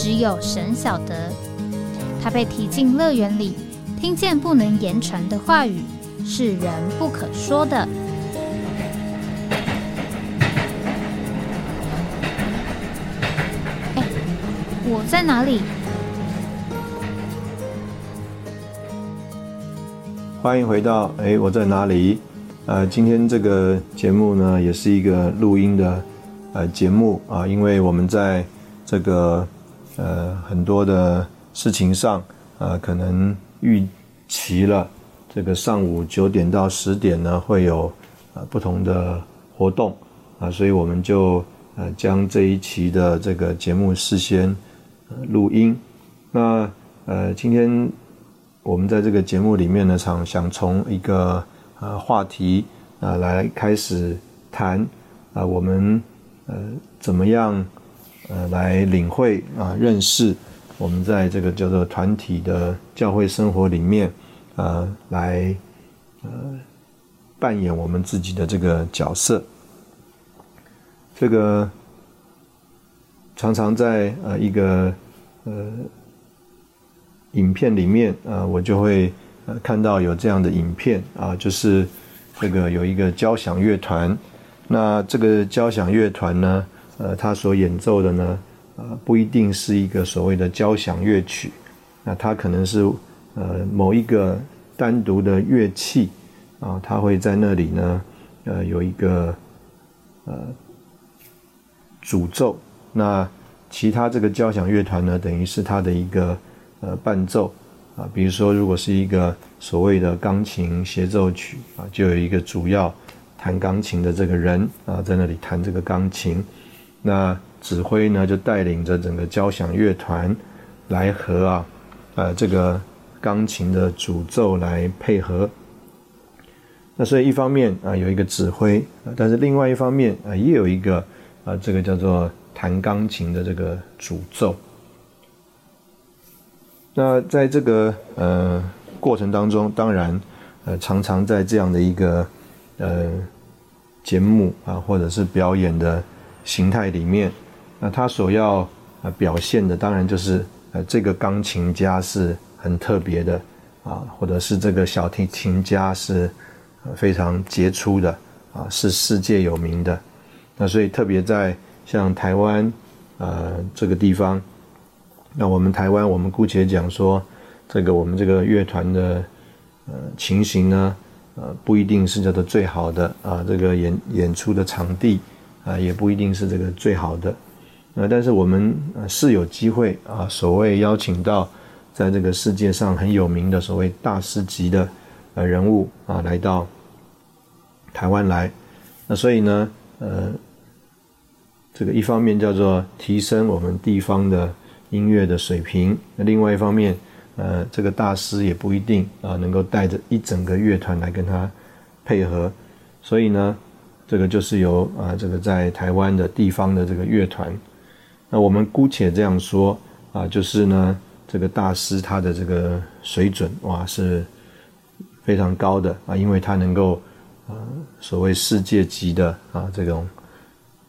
只有神晓得，他被提进乐园里，听见不能言传的话语，是人不可说的。哎，我在哪里？欢迎回到哎，我在哪里？呃，今天这个节目呢，也是一个录音的呃节目啊，因为我们在这个。呃，很多的事情上，呃，可能预期了这个上午九点到十点呢，会有呃不同的活动啊，所以我们就呃将这一期的这个节目事先录音。那呃，今天我们在这个节目里面呢，想想从一个呃话题啊来开始谈啊，我们呃怎么样？呃，来领会啊，认识我们在这个叫做团体的教会生活里面，呃，来呃扮演我们自己的这个角色。这个常常在呃一个呃影片里面啊，我就会呃看到有这样的影片啊，就是这个有一个交响乐团，那这个交响乐团呢？呃，他所演奏的呢，呃，不一定是一个所谓的交响乐曲，那它可能是呃某一个单独的乐器啊，它会在那里呢，呃，有一个呃主奏，那其他这个交响乐团呢，等于是它的一个呃伴奏啊，比如说如果是一个所谓的钢琴协奏曲啊，就有一个主要弹钢琴的这个人啊，在那里弹这个钢琴。那指挥呢，就带领着整个交响乐团来和啊，呃，这个钢琴的主奏来配合。那所以一方面啊有一个指挥，但是另外一方面啊也有一个啊这个叫做弹钢琴的这个主奏。那在这个呃过程当中，当然呃常常在这样的一个呃节目啊或者是表演的。形态里面，那他所要呃表现的，当然就是呃这个钢琴家是很特别的啊，或者是这个小提琴家是非常杰出的啊，是世界有名的。那所以特别在像台湾呃这个地方，那我们台湾我们姑且讲说，这个我们这个乐团的呃情形呢，呃不一定是叫做最好的啊，这个演演出的场地。啊，也不一定是这个最好的，呃，但是我们是有机会啊，所谓邀请到在这个世界上很有名的所谓大师级的呃人物啊，来到台湾来，那所以呢，呃，这个一方面叫做提升我们地方的音乐的水平，那另外一方面，呃，这个大师也不一定啊能够带着一整个乐团来跟他配合，所以呢。这个就是由啊，这个在台湾的地方的这个乐团，那我们姑且这样说啊，就是呢，这个大师他的这个水准哇是非常高的啊，因为他能够啊所谓世界级的啊这种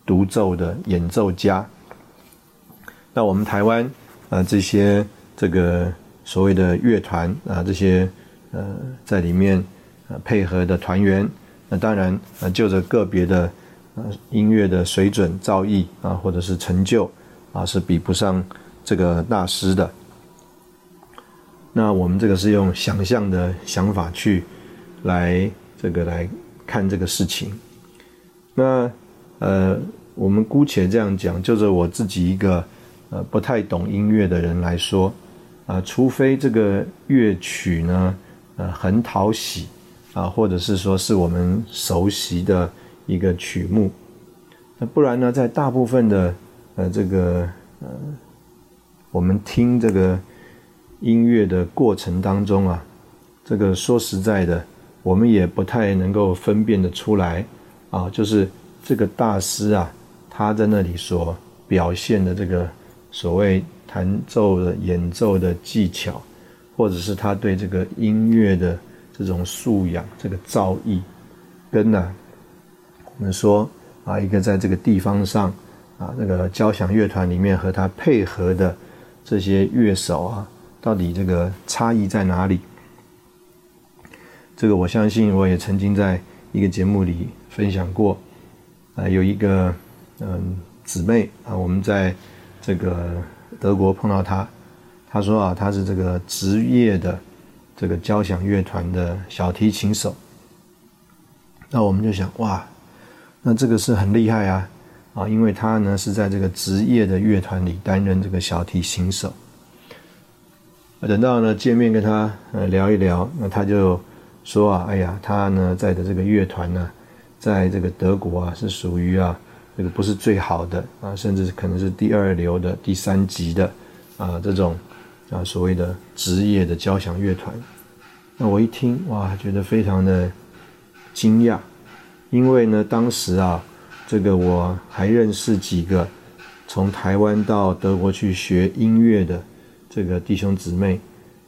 独奏的演奏家。那我们台湾啊这些这个所谓的乐团啊这些呃在里面呃配合的团员。那当然，呃，就着个别的呃音乐的水准造诣啊，或者是成就啊，是比不上这个大师的。那我们这个是用想象的想法去来这个来看这个事情。那呃，我们姑且这样讲，就着我自己一个呃不太懂音乐的人来说啊，除非这个乐曲呢呃很讨喜。啊，或者是说是我们熟悉的一个曲目，那不然呢，在大部分的呃这个呃我们听这个音乐的过程当中啊，这个说实在的，我们也不太能够分辨得出来啊，就是这个大师啊，他在那里所表现的这个所谓弹奏的演奏的技巧，或者是他对这个音乐的这种素养、这个造诣，跟呢，我们说啊，一个在这个地方上。啊，那个交响乐团里面和他配合的这些乐手啊，到底这个差异在哪里？这个我相信我也曾经在一个节目里分享过。啊，有一个嗯姊妹啊，我们在这个德国碰到她，她说啊，她是这个职业的这个交响乐团的小提琴手。那我们就想哇，那这个是很厉害啊。啊，因为他呢是在这个职业的乐团里担任这个小提琴手。等到呢见面跟他呃聊一聊，那他就说啊，哎呀，他呢在的这个乐团呢，在这个德国啊是属于啊这个不是最好的啊，甚至可能是第二流的、第三级的啊这种啊所谓的职业的交响乐团。那我一听哇，觉得非常的惊讶，因为呢当时啊。这个我还认识几个从台湾到德国去学音乐的这个弟兄姊妹，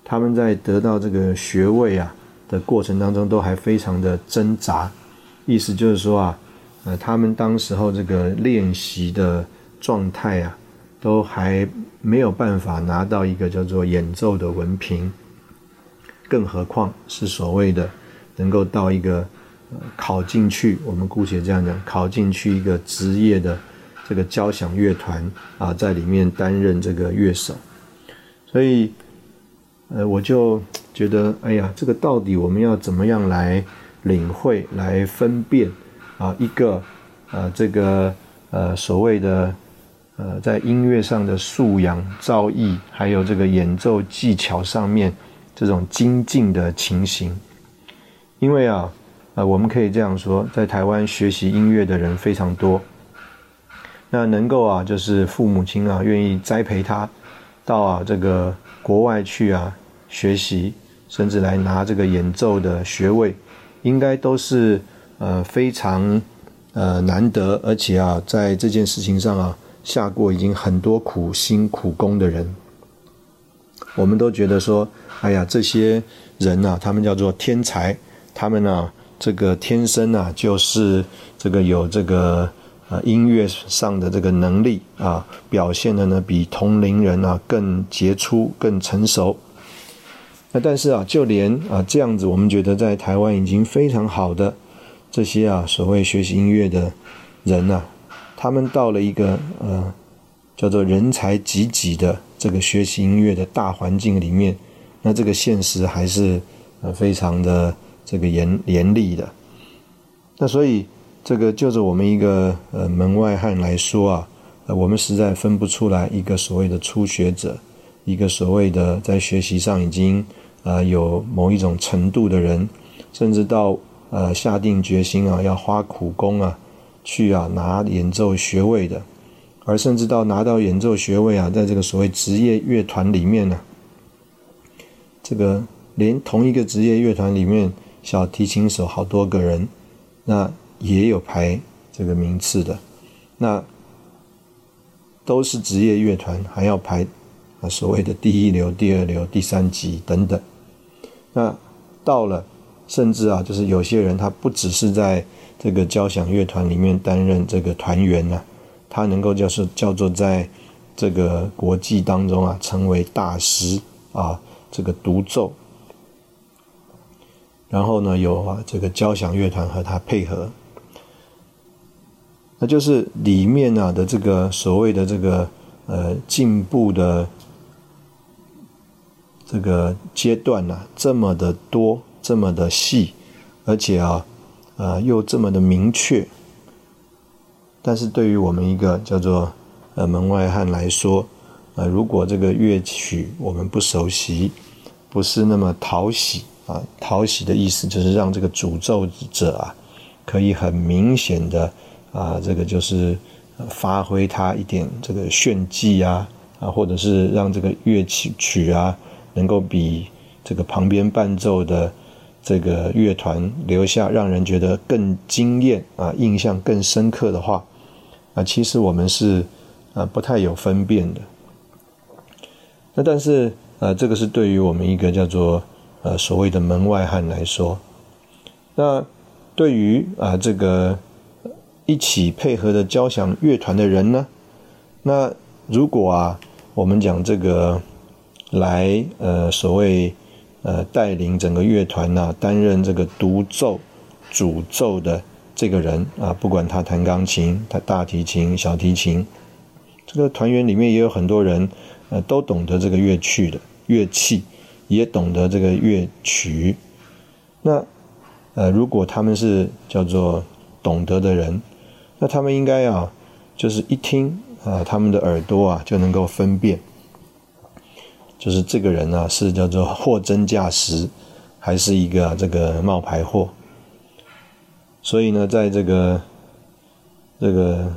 他们在得到这个学位啊的过程当中都还非常的挣扎，意思就是说啊，呃，他们当时候这个练习的状态啊，都还没有办法拿到一个叫做演奏的文凭，更何况是所谓的能够到一个。考进去，我们姑且这样讲，考进去一个职业的这个交响乐团啊，在里面担任这个乐手，所以，呃，我就觉得，哎呀，这个到底我们要怎么样来领会、来分辨啊？一个，呃，这个呃所谓的呃在音乐上的素养、造诣，还有这个演奏技巧上面这种精进的情形，因为啊。呃，我们可以这样说，在台湾学习音乐的人非常多。那能够啊，就是父母亲啊，愿意栽培他到啊这个国外去啊学习，甚至来拿这个演奏的学位，应该都是呃非常呃难得，而且啊在这件事情上啊下过已经很多苦心苦功的人。我们都觉得说，哎呀，这些人呐，他们叫做天才，他们呢。这个天生啊，就是这个有这个呃音乐上的这个能力啊，表现的呢比同龄人啊更杰出、更成熟。那但是啊，就连啊这样子，我们觉得在台湾已经非常好的这些啊所谓学习音乐的人呐，他们到了一个呃叫做人才济济的这个学习音乐的大环境里面，那这个现实还是呃非常的。这个严严厉的，那所以这个就着我们一个呃门外汉来说啊，呃我们实在分不出来一个所谓的初学者，一个所谓的在学习上已经啊有某一种程度的人，甚至到呃下定决心啊要花苦功啊去啊拿演奏学位的，而甚至到拿到演奏学位啊，在这个所谓职业乐团里面呢，这个连同一个职业乐团里面。小提琴手好多个人，那也有排这个名次的，那都是职业乐团，还要排啊所谓的第一流、第二流、第三级等等。那到了，甚至啊，就是有些人他不只是在这个交响乐团里面担任这个团员呢，他能够就是叫做在这个国际当中啊成为大师啊，这个独奏。然后呢，有啊这个交响乐团和他配合，那就是里面啊的这个所谓的这个呃进步的这个阶段呢，这么的多，这么的细，而且啊呃又这么的明确。但是对于我们一个叫做呃门外汉来说，呃如果这个乐曲我们不熟悉，不是那么讨喜。啊，讨喜的意思就是让这个诅咒者啊，可以很明显的啊，这个就是发挥他一点这个炫技啊啊，或者是让这个乐器曲啊，能够比这个旁边伴奏的这个乐团留下让人觉得更惊艳啊，印象更深刻的话，啊，其实我们是啊不太有分辨的。那但是呃，这个是对于我们一个叫做呃所谓的门外汉来说，那对于啊这个一起配合的交响乐团的人呢，那如果啊。我们讲这个来呃所谓呃带领整个乐团呢，担任这个独奏主奏的这个人啊，不管他弹钢琴、他大提琴、小提琴，这个团员里面也有很多人呃都懂得这个乐曲的乐器，也懂得这个乐曲。那呃如果他们是叫做懂得的人，那他们应该啊就是一听。啊，他们的耳朵啊就能够分辨，就是这个人呢是叫做货真价实，还是一个这个冒牌货。所以呢，在这个这个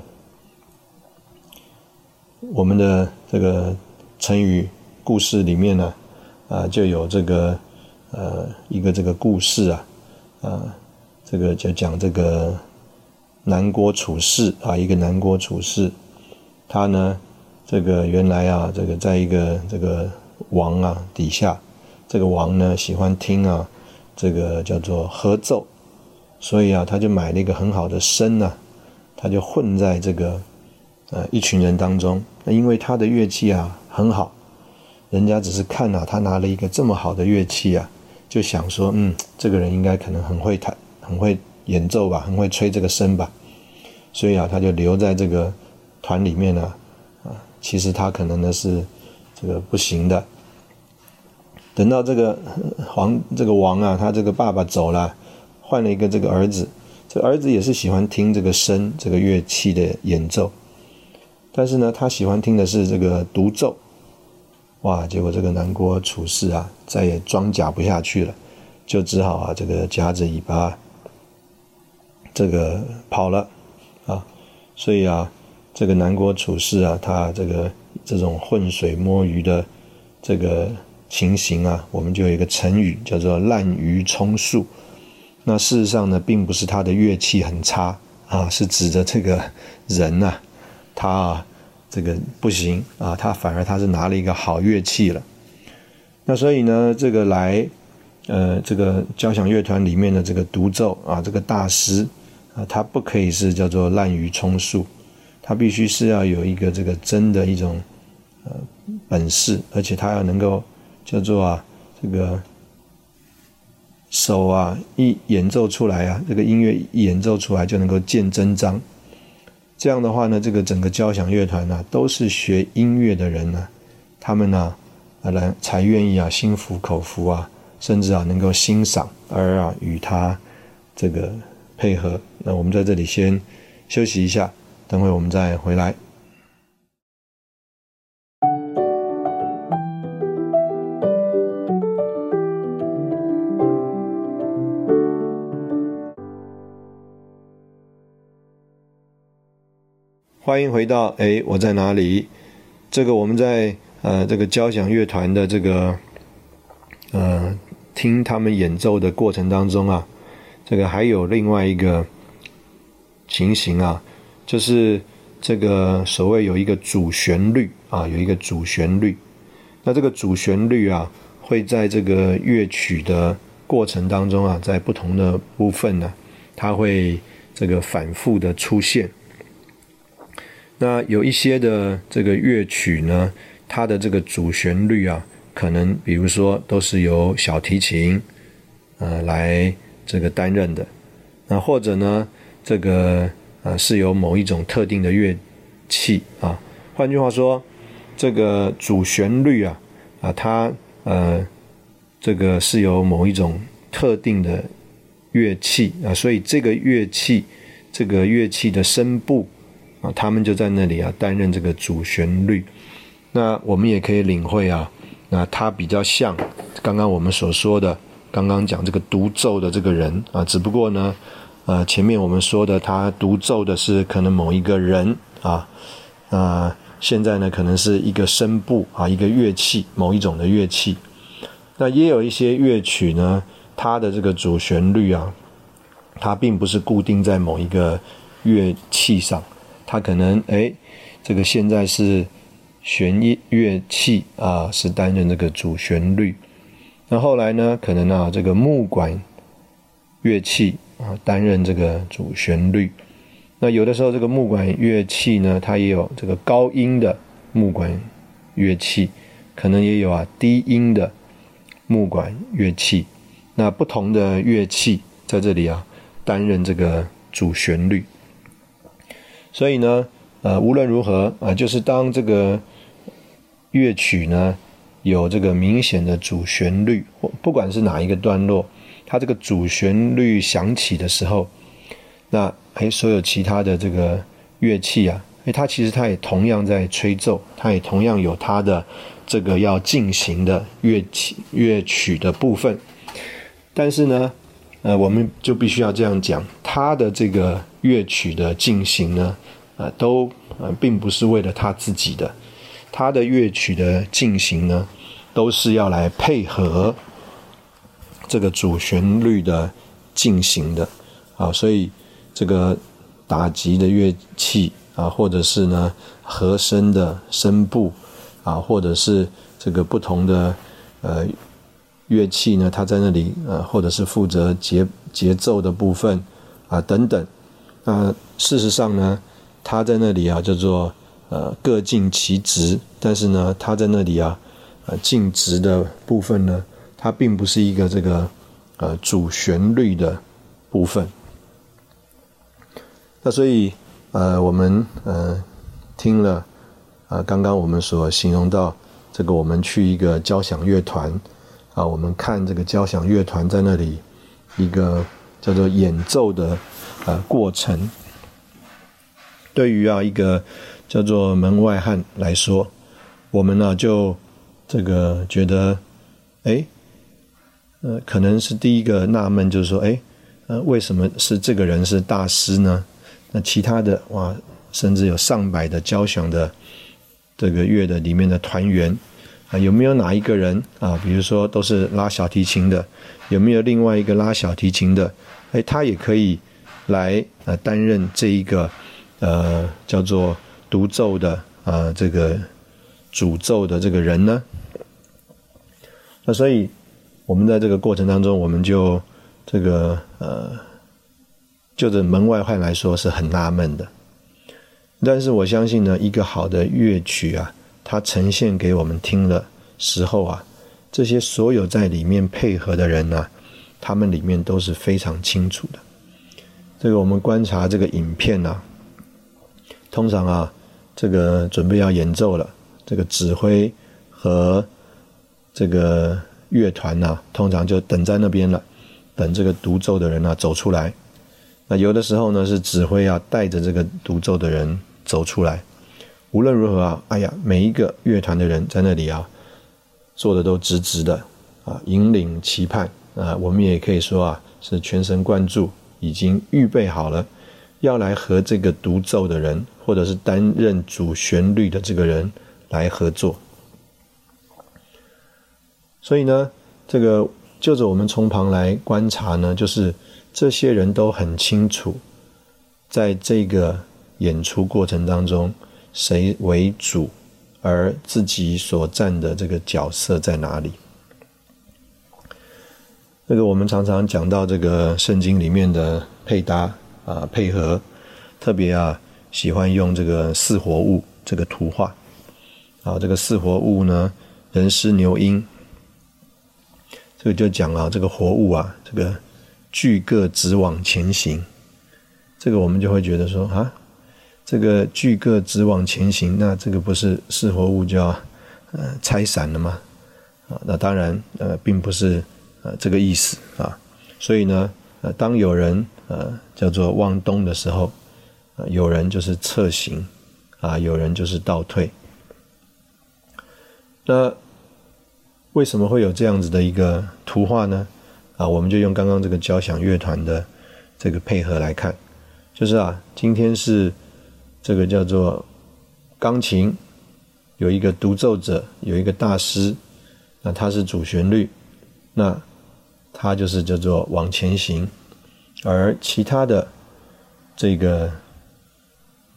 我们的这个成语故事里面呢，啊，就有这个呃一个这个故事啊，啊，这个就讲这个南郭处士啊，一个南郭处士。他呢，这个原来啊，这个在一个这个王啊底下，这个王呢喜欢听啊，这个叫做合奏，所以啊，他就买了一个很好的笙呢，他就混在这个呃一群人当中。那因为他的乐器啊很好，人家只是看啊，他拿了一个这么好的乐器啊，就想说，嗯，这个人应该可能很会弹，很会演奏吧，很会吹这个笙吧，所以啊，他就留在这个。团里面呢，啊，其实他可能呢是这个不行的。等到这个皇这个王啊，他这个爸爸走了，换了一个这个儿子，这儿子也是喜欢听这个笙这个乐器的演奏，但是呢，他喜欢听的是这个独奏。哇，结果这个南郭处士啊，再也装假不下去了，就只好啊这个夹着尾巴这个跑了啊，所以啊。这个南国处事啊，他这个这种浑水摸鱼的这个情形啊，我们就有一个成语叫做滥竽充数。那事实上呢，并不是他的乐器很差啊，是指着这个人呐，他啊这个不行啊，他反而他是拿了一个好乐器了。那所以呢，这个来呃这个交响乐团里面的这个独奏啊，这个大师啊，他不可以是叫做滥竽充数。他必须是要有一个这个真的一种呃本事，而且他要能够叫做啊这个手啊一演奏出来啊，这个音乐一演奏出来就能够见真章。这样的话呢，这个整个交响乐团呢都是学音乐的人呢，他们呢啊来才愿意啊心服口服啊，甚至啊能够欣赏而啊与他这个配合。那我们在这里先休息一下。等会我们再回来。欢迎回到哎，我在哪里？这个我们在呃这个交响乐团的这个呃听他们演奏的过程当中啊，这个还有另外一个情形啊。就是这个所谓有一个主旋律啊，有一个主旋律。那这个主旋律啊，会在这个乐曲的过程当中啊，在不同的部分呢，它会这个反复的出现。那有一些的这个乐曲呢，它的这个主旋律啊，可能比如说都是由小提琴呃来这个担任的。那或者呢，这个。啊，是由某一种特定的乐器啊，换句话说，这个主旋律啊，啊，它呃，这个是由某一种特定的乐器啊，所以这个乐器，这个乐器的声部啊，他们就在那里啊，担任这个主旋律。那我们也可以领会啊，那它比较像刚刚我们所说的，刚刚讲这个独奏的这个人啊，只不过呢。呃，前面我们说的，他独奏的是可能某一个人啊，啊，现在呢可能是一个声部啊，一个乐器，某一种的乐器。那也有一些乐曲呢，它的这个主旋律啊，它并不是固定在某一个乐器上，它可能哎，这个现在是弦乐乐器啊，是担任这个主旋律。那后来呢，可能啊，这个木管乐器啊，担任这个主旋律。那有的时候这个木管乐器呢，它也有这个高音的木管乐器，可能也有啊低音的。木管乐器，那不同的乐器在这里啊，担任这个主旋律。所以呢，呃，无论如何啊，就是当这个乐曲呢有这个明显的主旋律，或不管是哪一个段落，它这个主旋律响起的时候，那哎，所有其他的这个乐器啊，哎，它其实它也同样在吹奏，它也同样有它的。这个要进行的乐器乐曲的部分，但是呢，呃，我们就必须要这样讲，他的这个乐曲的进行呢，呃，都呃并不是为了他自己的，他的乐曲的进行呢，都是要来配合这个主旋律的进行的啊，所以这个打击的乐器啊，或者是呢和声的声部。啊，或者是这个不同的呃乐器呢，它在那里呃，或者是负责节节奏的部分啊等等。那事实上呢，它在那里啊叫做呃各尽其职，但是呢，它在那里啊呃尽职的部分呢，它并不是一个这个呃主旋律的部分。那所以呃我们呃听了。啊，刚刚我们所形容到这个，我们去一个交响乐团啊，我们看这个交响乐团在那里一个叫做演奏的呃过程。对于啊一个叫做门外汉来说，我们呢就这个觉得，哎，呃，可能是第一个纳闷，就是说，哎，呃，为什么是这个人是大师呢？那其他的哇，甚至有上百的交响的。这个乐的里面的团员有没有哪一个人啊？比如说都是拉小提琴的，有没有另外一个拉小提琴的？哎，他也可以来呃担任这一个呃叫做独奏的啊这个主奏的这个人呢？那所以我们在这个过程当中，我们就这个呃，就着门外汉来说是很纳闷的。但是我相信呢，一个好的乐曲啊，它呈现给我们听的时候啊，这些所有在里面配合的人呢，他们里面都是非常清楚的。这个我们观察这个影片呢，通常啊，这个准备要演奏了，这个指挥和这个乐团呢，通常就等在那边了，等这个独奏的人呢走出来。那有的时候呢，是指挥啊带着这个独奏的人。走出来，无论如何啊，哎呀，每一个乐团的人在那里啊，坐的都直直的啊，引领期盼啊，我们也可以说啊，是全神贯注，已经预备好了，要来和这个独奏的人，或者是担任主旋律的这个人来合作。所以呢，这个就着我们从旁来观察呢，就是这些人都很清楚，在这个。演出过程当中，谁为主，而自己所占的这个角色在哪里？这个我们常常讲到这个圣经里面的配搭啊，配合，特别啊喜欢用这个四活物这个图画啊，这个四活物呢，人狮牛鹰，这个就讲啊，这个活物啊，这个俱各直往前行，这个我们就会觉得说啊。这个聚个直往前行，那这个不是四活物就要呃拆散了吗？啊，那当然呃并不是呃这个意思啊。所以呢，呃当有人呃叫做往东的时候，有人就是侧行啊，有人就是倒退。那为什么会有这样子的一个图画呢？啊，我们就用刚刚这个交响乐团的这个配合来看，就是啊，今天是。这个叫做钢琴有一个独奏者，有一个大师，那他是主旋律，那他就是叫做往前行，而其他的这个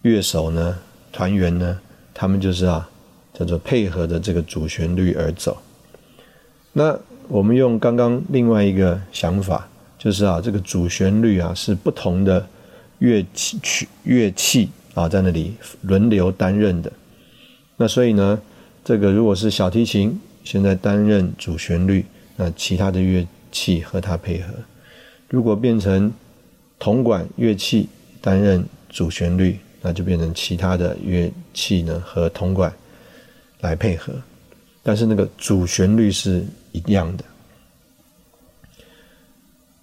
乐手呢，团员呢，他们就是啊，叫做配合着这个主旋律而走。那我们用刚刚另外一个想法，就是啊，这个主旋律啊是不同的乐器曲乐器啊在那里轮流担任的。那所以呢，这个如果是小提琴现在担任主旋律，那其他的乐器和它配合；如果变成铜管乐器担任主旋律，那就变成其他的乐器呢和铜管来配合。但是那个主旋律是一样的。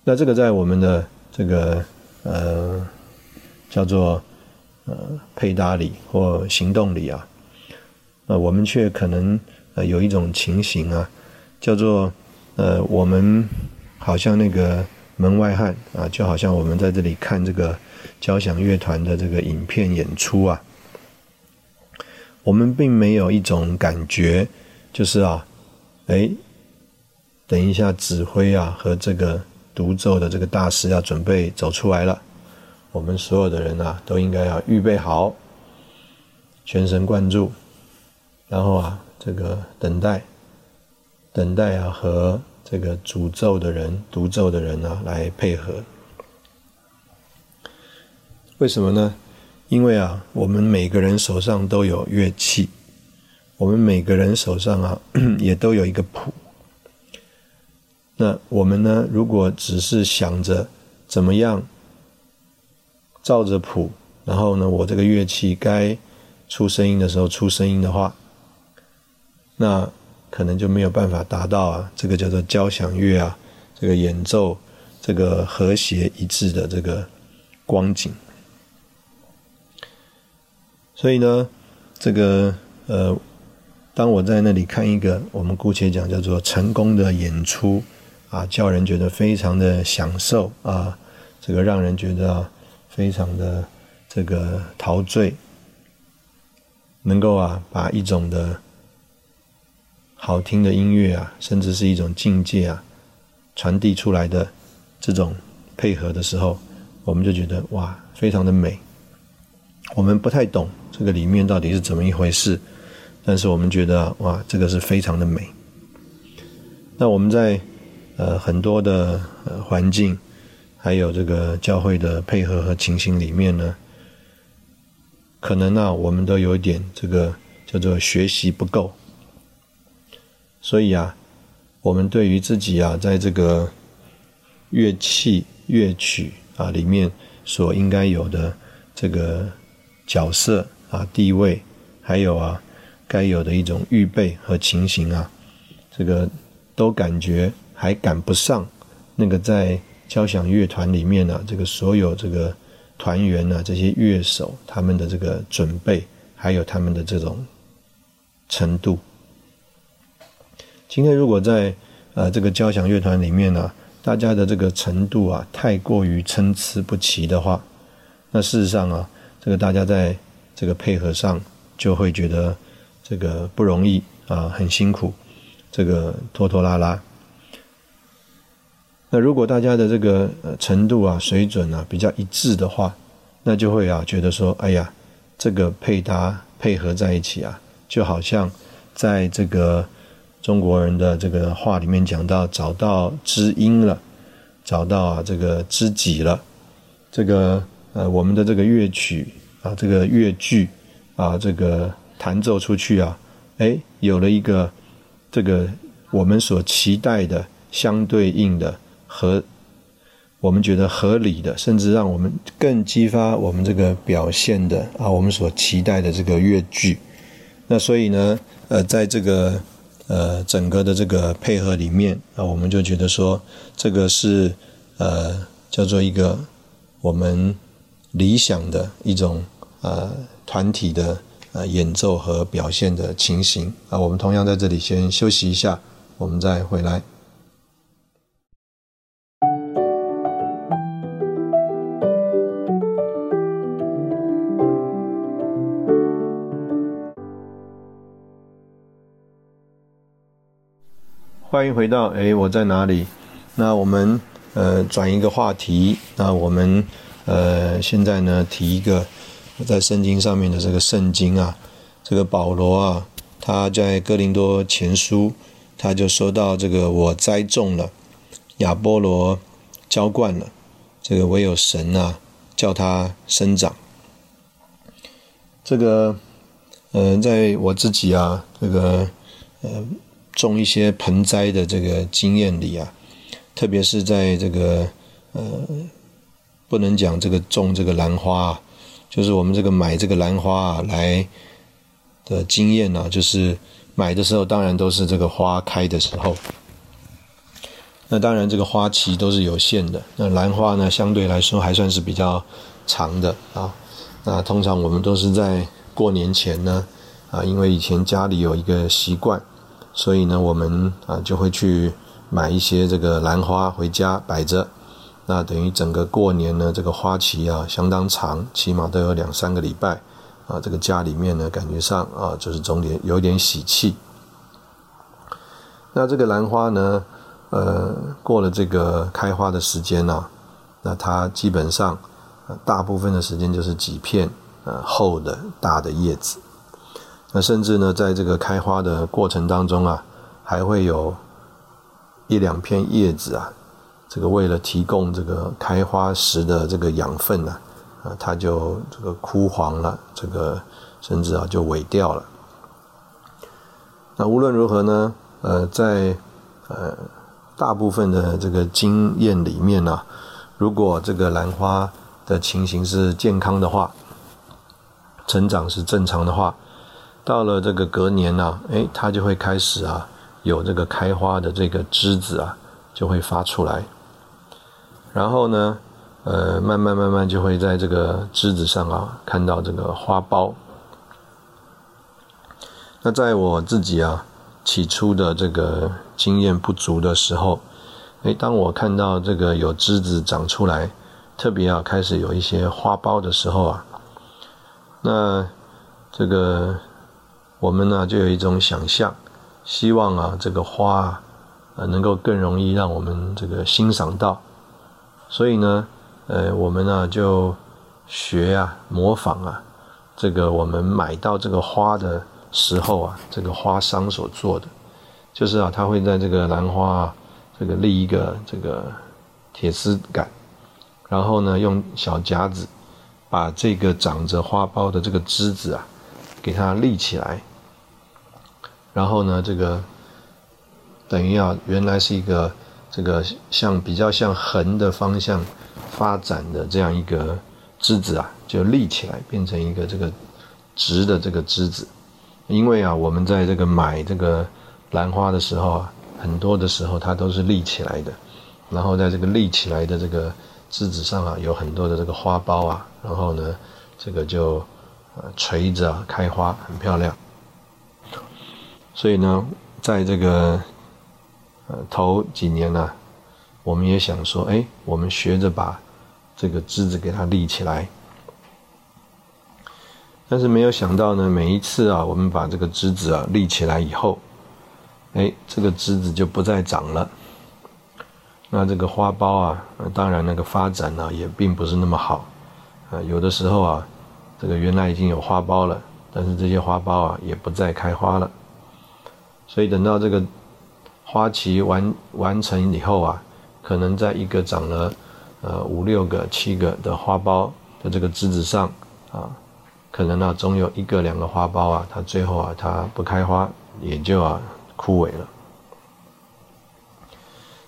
那这个在我们的这个呃叫做呃配搭里或行动里啊，呃我们却可能呃有一种情形啊，叫做呃我们好像那个门外汉啊，就好像我们在这里看这个交响乐团的这个影片演出啊，我们并没有一种感觉。就是啊，哎，等一下，指挥啊和这个独奏的这个大师要准备走出来了，我们所有的人啊都应该要预备好，全神贯注，然后啊这个等待，等待啊和这个主奏的人、独奏的人啊来配合。为什么呢？因为啊，我们每个人手上都有乐器。我们每个人手上啊，也都有一个谱。那我们呢，如果只是想着怎么样照着谱，然后呢，我这个乐器该出声音的时候出声音的话，那可能就没有办法达到啊，这个叫做交响乐啊，这个演奏这个和谐一致的这个光景。所以呢，这个呃。当我在那里看一个，我们姑且讲叫做成功的演出，啊，叫人觉得非常的享受啊，这个让人觉得非常的这个陶醉，能够啊把一种的好听的音乐啊，甚至是一种境界啊传递出来的这种配合的时候，我们就觉得哇，非常的美。我们不太懂这个里面到底是怎么一回事。但是我们觉得哇，这个是非常的美。那我们在呃很多的呃环境，还有这个教会的配合和情形里面呢，可能呢我们都有一点这个叫做学习不够。所以啊，我们对于自己啊在这个乐器乐曲啊里面所应该有的这个角色啊地位，还有啊。该有的一种预备和情形啊，这个都感觉还赶不上那个在交响乐团里面呢，这个所有这个团员呢，这些乐手他们的这个准备，还有他们的这种程度。今天如果在呃这个交响乐团里面呢，大家的这个程度啊太过于参差不齐的话，那事实上啊，这个大家在这个配合上就会觉得。这个不容易啊，很辛苦，这个拖拖拉拉。那如果大家的这个呃程度啊、水准啊比较一致的话，那就会啊觉得说，哎呀，这个配搭配合在一起啊，就好像在这个中国人的这个话里面讲到，找到知音了，找到啊这个知己了。这个呃我们的这个乐曲啊，这个乐句啊，这个。弹奏出去啊，哎，有了一个这个我们所期待的相对应的和我们觉得合理的，甚至让我们更激发我们这个表现的啊，我们所期待的这个乐句。那所以呢，呃，在这个呃整个的这个配合里面啊，我们就觉得说，这个是呃叫做一个我们理想的一种呃团体的。呃，演奏和表现的情形啊，我们同样在这里先休息一下，我们再回来。欢迎回到哎，我在哪里？那我们呃转一个话题，那我们呃现在呢提一个在圣经上面的这个圣经啊，这个保罗啊，他在哥林多前书，他就说到这个我栽种了，亚波罗浇灌了，这个唯有神啊叫他生长。这个呃，在我自己啊，这个呃。种一些盆栽的这个经验里啊，特别是在这个呃，不能讲这个种这个兰花，就是我们这个买这个兰花啊来的经验呢，就是买的时候当然都是这个花开的时候，那当然这个花期都是有限的。那兰花呢，相对来说还算是比较长的啊。那通常我们都是在过年前呢啊，因为以前家里有一个习惯。所以呢，我们啊就会去买一些这个兰花回家摆着，那等于整个过年呢，这个花期啊相当长，起码都有两三个礼拜啊。这个家里面呢，感觉上啊就是总点有点喜气。那这个兰花呢，呃，过了这个开花的时间呢，那它基本上大部分的时间就是几片呃厚的大的叶子。那甚至呢，在这个开花的过程当中啊，还会有一两片叶子啊，这个为了提供这个开花时的这个养分呢，啊，它就这个枯黄了，这个甚至啊就萎掉了。那无论如何呢，呃，在呃大部分的这个经验里面呢，如果这个兰花的情形是健康的话，成长是正常的话。到了这个隔年呢，哎，它就会开始啊，有这个开花的这个枝子啊，就会发出来。然后呢，呃，慢慢慢慢就会在这个枝子上啊，看到这个花苞。那在我自己啊，起初的这个经验不足的时候，哎，当我看到这个有枝子长出来，特别啊开始有一些花苞的时候啊，那这个。我们呢就有一种想象，希望啊这个花，呃能够更容易让我们这个欣赏到，所以呢，呃我们呢就学啊模仿啊，这个我们买到这个花的时候啊，这个花商所做的，就是啊他会在这个兰花啊这个立一个这个铁丝杆，然后呢用小夹子把这个长着花苞的这个枝子啊给它立起来。然后呢，这个等于啊，原来是一个这个像比较像横的方向发展的这样一个枝子啊，就立起来，变成一个这个直的这个枝子。因为啊，我们在这个买这个兰花的时候啊，很多的时候它都是立起来的，然后在这个立起来的这个枝子上啊，有很多的这个花苞啊，然后呢，这个就呃垂着开花，很漂亮。所以呢，在这个呃头几年呢，我们也想说，哎，我们学着把这个枝子给它立起来。但是没有想到呢，每一次啊，我们把这个枝子啊立起来以后，哎，这个枝子就不再长了。那这个花苞啊，当然那个发展呢也并不是那么好啊。有的时候啊，这个原来已经有花苞了，但是这些花苞啊也不再开花了。所以等到这个花期完完成以后啊，可能在一个长了呃五六个、七个的花苞的这个枝子上啊，可能呢总有一个两个花苞啊，它最后啊它不开花，也就啊枯萎了。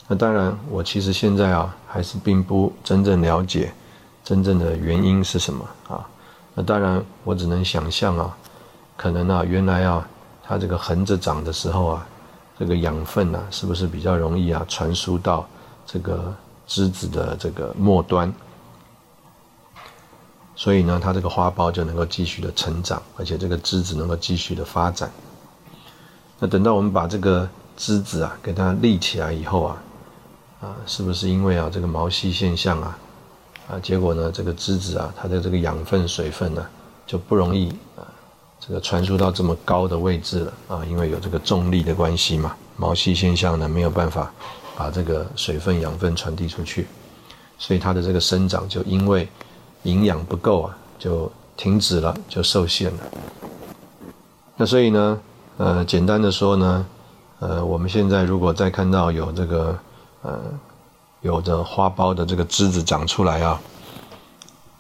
那当然，我其实现在啊还是并不真正了解真正的原因是什么啊。那当然，我只能想象啊，可能啊原来啊。它这个横着长的时候啊，这个养分呢，是不是比较容易啊传输到这个枝子的这个末端？所以呢，它这个花苞就能够继续的成长，而且这个枝子能够继续的发展。那等到我们把这个枝子啊给它立起来以后啊，啊，是不是因为啊这个毛细现象啊，啊，结果呢这个枝子啊它的这个养分水分呢就不容易啊。这个传输到这么高的位置了啊，因为有这个重力的关系嘛，毛细现象呢没有办法把这个水分养分传递出去，所以它的这个生长就因为营养不够啊，就停止了，就受限了。那所以呢，呃，简单的说呢，呃，我们现在如果再看到有这个呃有着花苞的这个枝子长出来啊，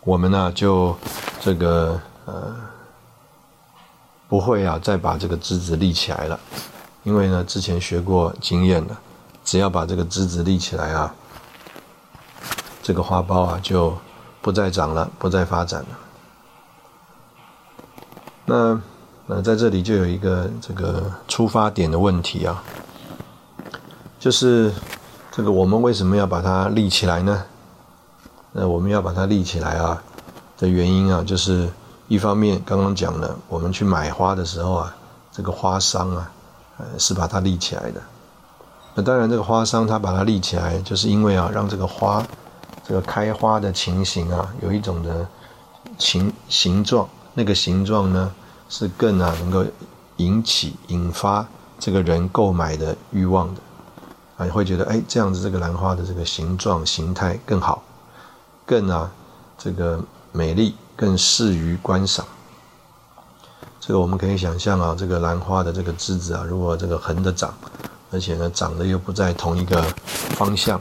我们呢就这个呃。不会啊，再把这个枝子立起来了，因为呢，之前学过经验了，只要把这个枝子立起来啊，这个花苞啊就不再长了，不再发展了。那那在这里就有一个这个出发点的问题啊，就是这个我们为什么要把它立起来呢？那我们要把它立起来啊的原因啊，就是。一方面，刚刚讲了，我们去买花的时候啊，这个花商啊，呃，是把它立起来的。那当然，这个花商他把它立起来，就是因为啊，让这个花，这个开花的情形啊，有一种的形形状，那个形状呢，是更啊能够引起引发这个人购买的欲望的，啊，会觉得哎，这样子这个兰花的这个形状形态更好，更啊这个美丽。更适于观赏。这个我们可以想象啊，这个兰花的这个枝子啊，如果这个横着长，而且呢长得又不在同一个方向，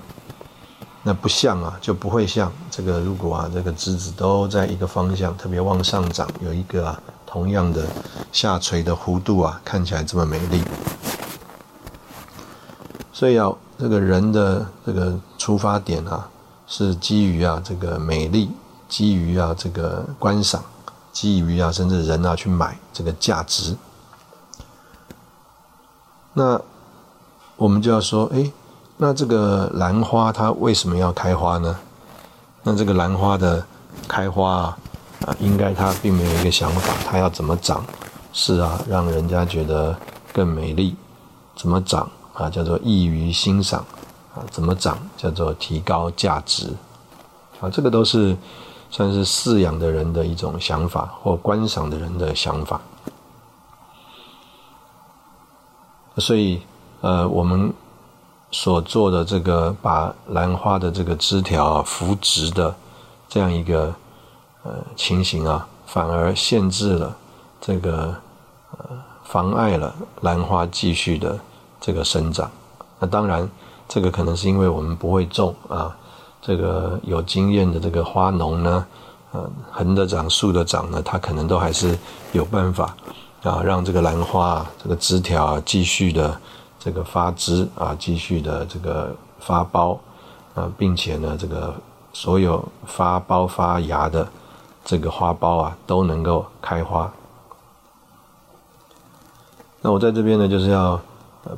那不像啊，就不会像这个如果啊这个枝子都在一个方向，特别往上长，有一个啊同样的下垂的弧度啊，看起来这么美丽。所以啊，这个人的这个出发点啊，是基于啊这个美丽。基于啊这个观赏，基于啊甚至人啊去买这个价值，那我们就要说，哎，那这个兰花它为什么要开花呢？那这个兰花的开花啊，啊，应该它并没有一个想法，它要怎么长？是啊，让人家觉得更美丽，怎么长啊？叫做易于欣赏啊？怎么长？叫做提高价值啊？这个都是。算是饲养的人的一种想法，或观赏的人的想法。所以，呃，我们所做的这个把兰花的这个枝条啊扶直的这样一个呃情形啊，反而限制了这个呃妨碍了兰花继续的这个生长。那当然，这个可能是因为我们不会种啊。这个有经验的这个花农呢，呃，横的长、竖的长呢，他可能都还是有办法啊，让这个兰花啊这个枝条啊继续的这个发枝啊，继续的这个发苞啊，并且呢，这个所有发苞发芽的这个花苞啊，都能够开花。那我在这边呢，就是要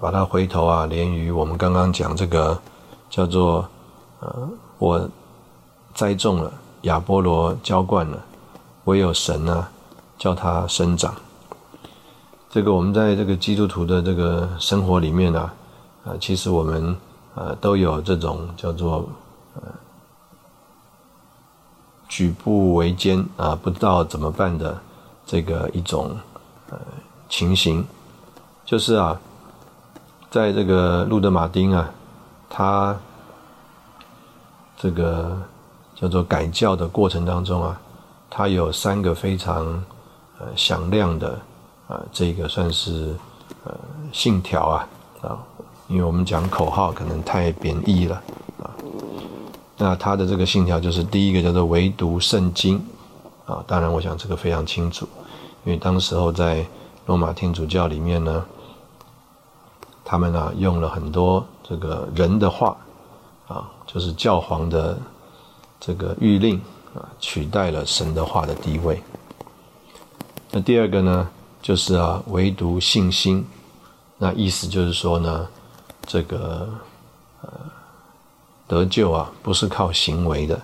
把它回头啊，连于我们刚刚讲这个叫做呃。我栽种了亚波罗浇灌了，唯有神呢叫它生长。这个我们在这个基督徒的这个生活里面呢，啊，其实我们呃都有这种叫做呃举步维艰啊，不知道怎么办的这个一种呃情形，就是啊，在这个路德马丁啊，他。这个叫做改教的过程当中啊，他有三个非常呃响亮的啊，这个算是呃信条啊啊，因为我们讲口号可能太贬义了啊。那他的这个信条就是第一个叫做唯独圣经啊，当然我想这个非常清楚，因为当时候在罗马天主教里面呢，他们啊用了很多这个人的话啊。就是教皇的这个谕令啊，取代了神的话的地位。那第二个呢，就是啊，唯独信心。那意思就是说呢，这个呃得救啊，不是靠行为的，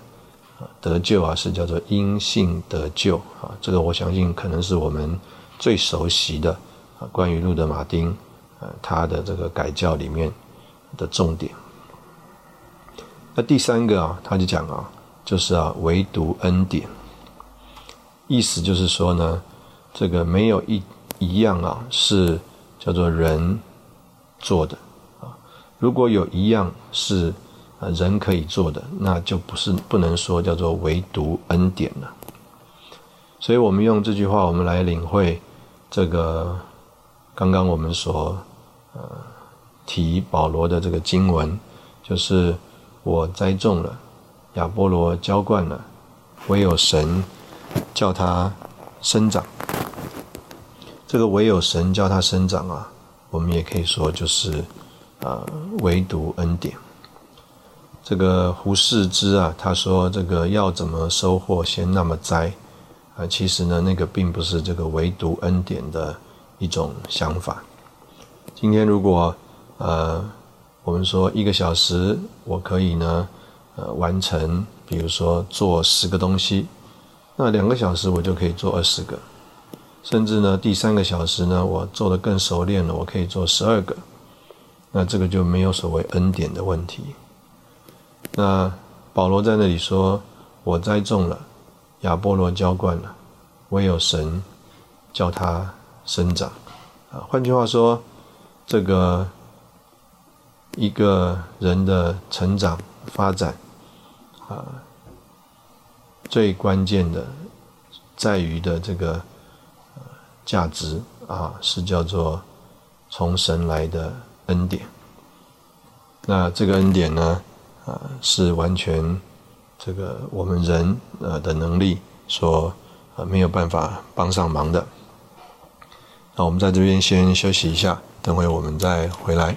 得救啊是叫做因信得救啊。这个我相信可能是我们最熟悉的啊，关于路德马丁他的这个改教里面的重点。那第三个啊，他就讲啊，就是啊，唯独恩典，意思就是说呢，这个没有一一样啊是叫做人做的啊。如果有一样是呃人可以做的，那就不是不能说叫做唯独恩典了。所以我们用这句话，我们来领会这个刚刚我们所呃提保罗的这个经文，就是我栽种了，亚波罗浇灌了，唯有神叫它生长。这个唯有神叫它生长啊，我们也可以说就是啊，唯独恩典。这个胡适之啊，他说这个要怎么收获，先那么栽啊。其实呢，那个并不是这个唯独恩典的一种想法。今天如果呃，我们说一个小时，我可以呢呃完成，比如说做十个东西，那两个小时我就可以做二十个。甚至呢，第三个小时呢，我做的更熟练了，我可以做十二个，那这个就没有所谓恩典的问题。那保罗在那里说：“我栽种了，亚波罗浇灌了，唯有神叫它生长。”啊，换句话说，这个一个人的成长发展啊，最关键的在于的这个。价值啊，是叫做从神来的恩典。那这个恩典呢，啊，是完全这个我们人呃的能力所呃没有办法帮上忙的。那我们在这边先休息一下，等会我们再回来。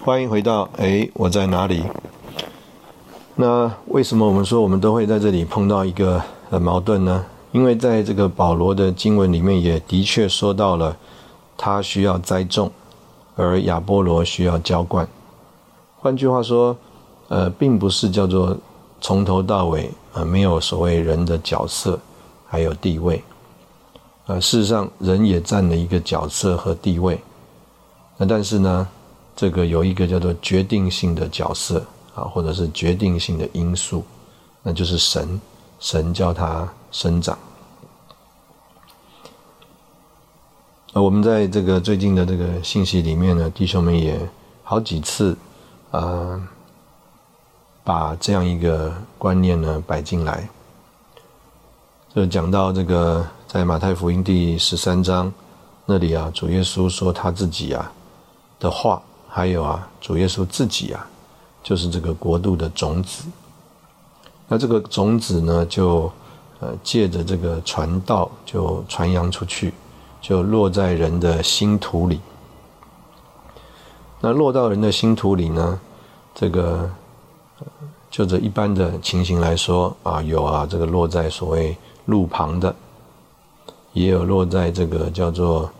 欢迎回到哎，我在哪里？那为什么我们说我们都会在这里碰到一个呃矛盾呢？因为在这个保罗的经文里面，也的确说到了他需要栽种，而亚波罗需要浇灌。换句话说，呃，并不是叫做从头到尾呃没有所谓人的角色还有地位。呃，事实上人也占了一个角色和地位。那但是呢？这个有一个叫做决定性的角色啊，或者是决定性的因素，那就是神，神叫它生长。呃，我们在这个最近的这个信息里面呢，弟兄们也好几次啊，把这样一个观念呢摆进来，就讲到这个在马太福音第十三章那里啊，主耶稣说他自己啊的话。还有啊，主耶稣自己啊，就是这个国度的种子。那这个种子呢，就呃借着这个传道，就传扬出去，就落在人的心土里。那落到人的心土里呢，这个就这一般的情形来说啊，有啊，这个落在所谓路旁的，也有落在这个叫做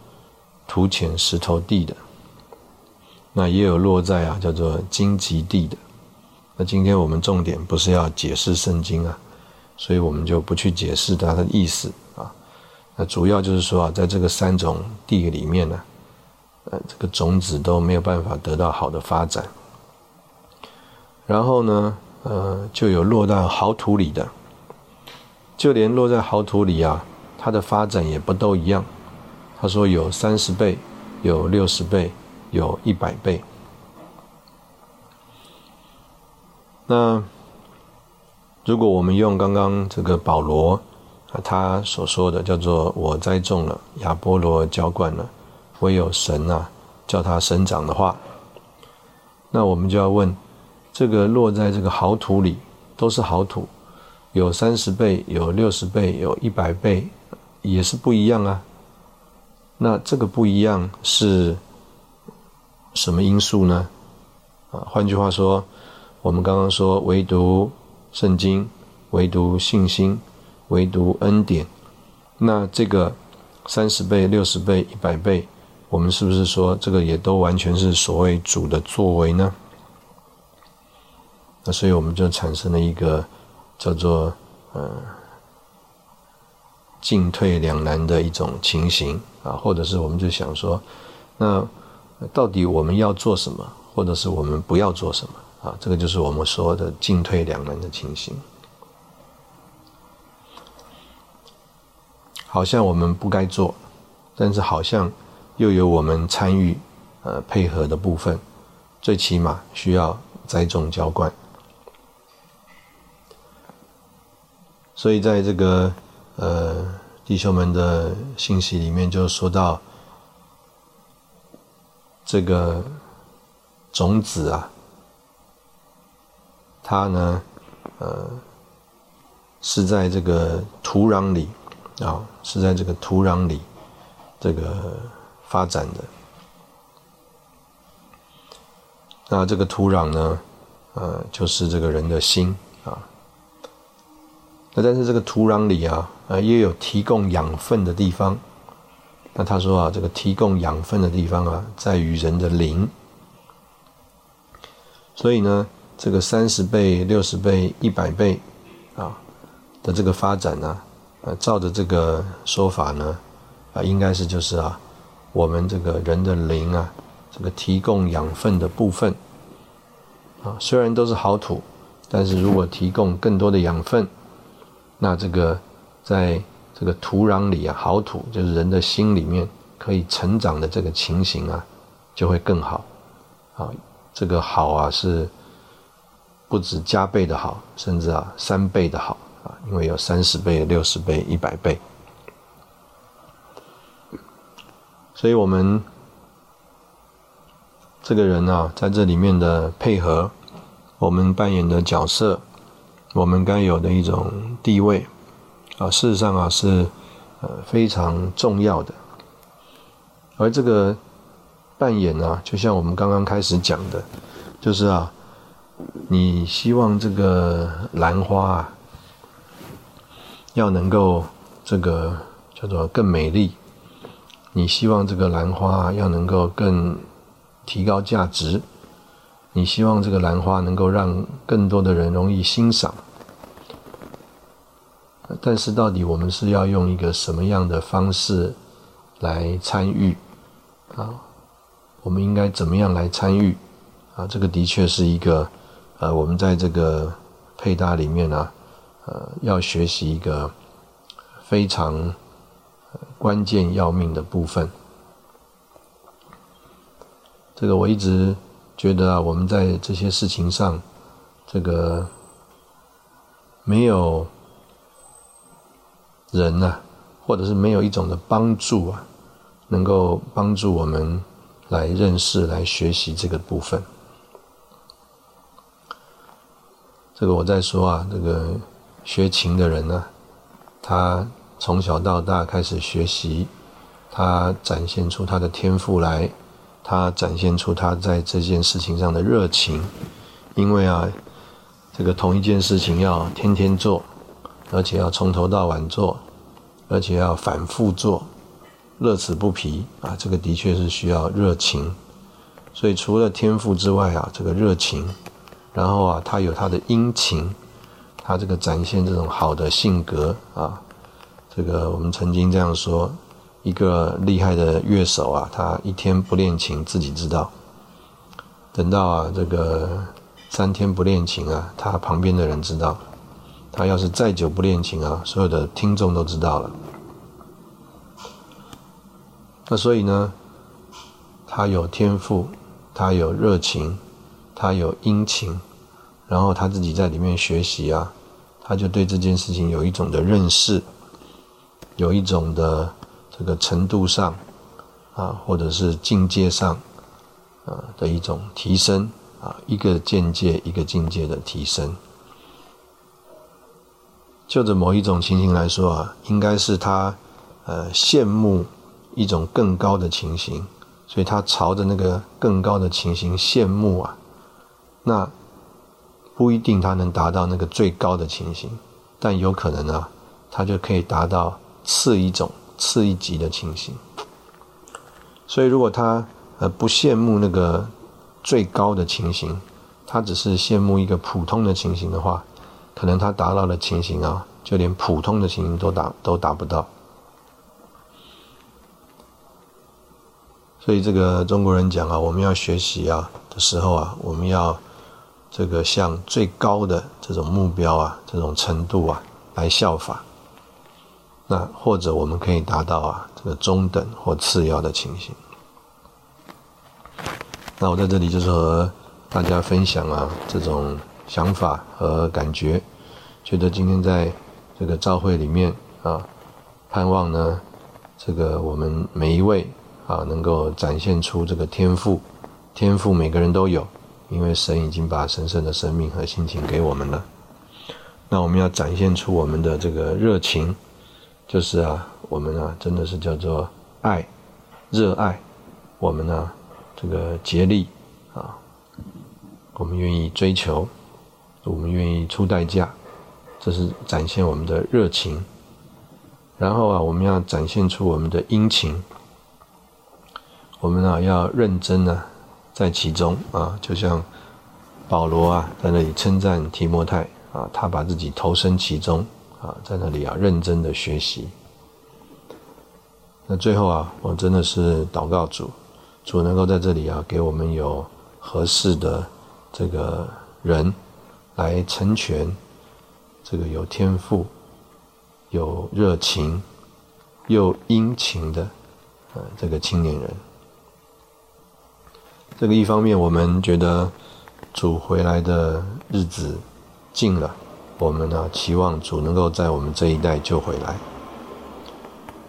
土浅石头地的。那也有落在啊，叫做荆棘地的。那今天我们重点不是要解释圣经啊，所以我们就不去解释它的意思。那主要就是说啊，在这个三种地里面呢，呃，这个种子都没有办法得到好的发展。然后呢，呃，就有落到好土里的，就连落在好土里啊，它的发展也不都一样。他说有三十倍，有六十倍。有一百倍。那如果我们用刚刚这个保罗啊他所说的叫做“我栽种了，亚波罗浇灌了，唯有神啊叫它生长”的话，那我们就要问：这个落在这个好土里，都是好土，有三十倍，有六十倍，有一百倍，也是不一样啊。那这个不一样是？什么因素呢？啊，换句话说，我们刚刚说唯独圣经，唯独信心，唯独恩典。那这个三十倍、六十倍、一百倍，我们是不是说这个也都完全是所谓主的作为呢？那所以我们就产生了一个叫做呃进退两难的一种情形啊，或者是我们就想说，那到底我们要做什么，或者是我们不要做什么啊？这个就是我们说的进退两难的情形。好像我们不该做，但是好像又有我们参与呃配合的部分，最起码需要栽种浇灌。所以在这个呃弟兄们的信息里面，就说到这个种子啊，它呢呃是在这个土壤里啊，是在这个土壤里这个发展的。那这个土壤呢，呃，就是这个人的心啊。那但是这个土壤里啊，呃，也有提供养分的地方。那他说啊，这个提供养分的地方啊，在于人的灵。所以呢，这个三十倍、六十倍、一百倍啊的这个发展呢，照着这个说法呢，啊，应该是就是啊，我们这个人的灵啊，这个提供养分的部分啊，虽然都是好土，但是如果提供更多的养分。那这个，在这个土壤里啊，好土就是人的心里面可以成长的这个情形啊，就会更好。啊，这个好啊是不止加倍的好，甚至啊三倍的好啊，因为有三十倍、六十倍、一百倍。所以我们这个人啊，在这里面的配合，我们扮演的角色。我们该有的一种地位啊，事实上啊是呃非常重要的。而这个扮演啊，就像我们刚刚开始讲的，就是啊，你希望这个兰花啊要能够这个叫做更美丽，你希望这个兰花要能够更提高价值。你希望这个兰花能够让更多的人容易欣赏，但是到底我们是要用一个什么样的方式来参与啊？我们应该怎么样来参与啊？这个的确是一个呃，我们在这个配搭里面呢，呃，要学习一个非常关键要命的部分。这个我一直。觉得啊，我们在这些事情上，这个没有人呐，或者是没有一种的帮助啊，能够帮助我们来认识、来学习这个部分。这个我在说啊，这个学琴的人呢，他从小到大开始学习，他展现出他的天赋来。他展现出他在这件事情上的热情，因为啊，这个同一件事情要天天做，而且要从头到晚做，而且要反复做，乐此不疲啊！这个的确是需要热情。所以除了天赋之外啊，这个热情，然后啊，他有他的殷勤，他这个展现这种好的性格啊，这个我们曾经这样说。一个厉害的乐手啊，他一天不练琴自己知道，等到啊这个三天不练琴啊，他旁边的人知道，他要是再久不练琴啊，所有的听众都知道了。那所以呢，他有天赋，他有热情，他有殷勤，然后他自己在里面学习啊，他就对这件事情有一种的认识，有一种的。这个程度上，啊，或者是境界上，啊的一种提升，啊，一个境界一个境界的提升。就着某一种情形来说啊，应该是他，呃，羡慕一种更高的情形，所以他朝着那个更高的情形羡慕啊，那不一定他能达到那个最高的情形，但有可能啊，他就可以达到次一种。次一级的情形，所以如果他呃不羡慕那个最高的情形，他只是羡慕一个普通的情形的话，可能他达到的情形啊，就连普通的情形都达都达不到。所以这个中国人讲啊，我们要学习啊的时候啊，我们要这个向最高的这种目标啊，这种程度啊来效法。那或者我们可以达到啊这个中等或次要的情形。那我在这里就是和大家分享啊这种想法和感觉，觉得今天在这个召会里面啊，盼望呢这个我们每一位啊能够展现出这个天赋，天赋每个人都有，因为神已经把神圣的生命和心情给我们了。那我们要展现出我们的这个热情，就是啊我们啊真的是叫做爱，热爱，我们呢。这个竭力啊，我们愿意追求，我们愿意出代价，这是展现我们的热情。然后啊，我们要展现出我们的殷勤，我们啊要认真呢，在其中啊，就像保罗啊在那里称赞提摩太啊，他把自己投身其中啊，在那里啊认真的学习。那最后啊，我真的是祷告主。主能够在这里啊，给我们有合适的这个人来成全这个有天赋、有热情又殷勤的呃这个青年人。这个一方面，我们觉得主回来的日子近了，我们呢期望主能够在我们这一代就回来。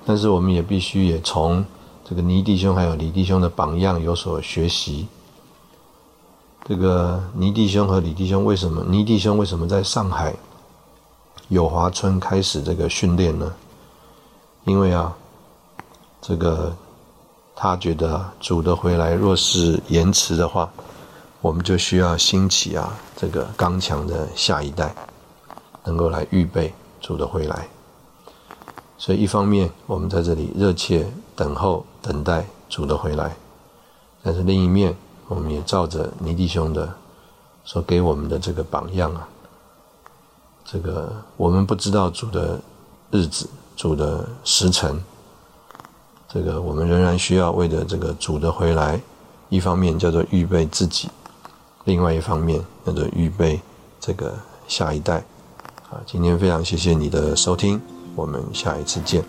但是我们也必须也从。这个倪弟兄还有李弟兄的榜样有所学习。这个倪弟兄和李弟兄为什么？倪弟兄为什么在上海友华村开始这个训练呢？因为啊，这个他觉得主的回来若是延迟的话，我们就需要兴起啊这个刚强的下一代，能够来预备主的回来。所以一方面我们在这里热切等候。等待主的回来，但是另一面，我们也照着尼弟兄的所给我们的这个榜样啊，这个我们不知道主的日子、主的时辰，这个我们仍然需要为着这个主的回来，一方面叫做预备自己，另外一方面叫做预备这个下一代。啊，今天非常谢谢你的收听，我们下一次见。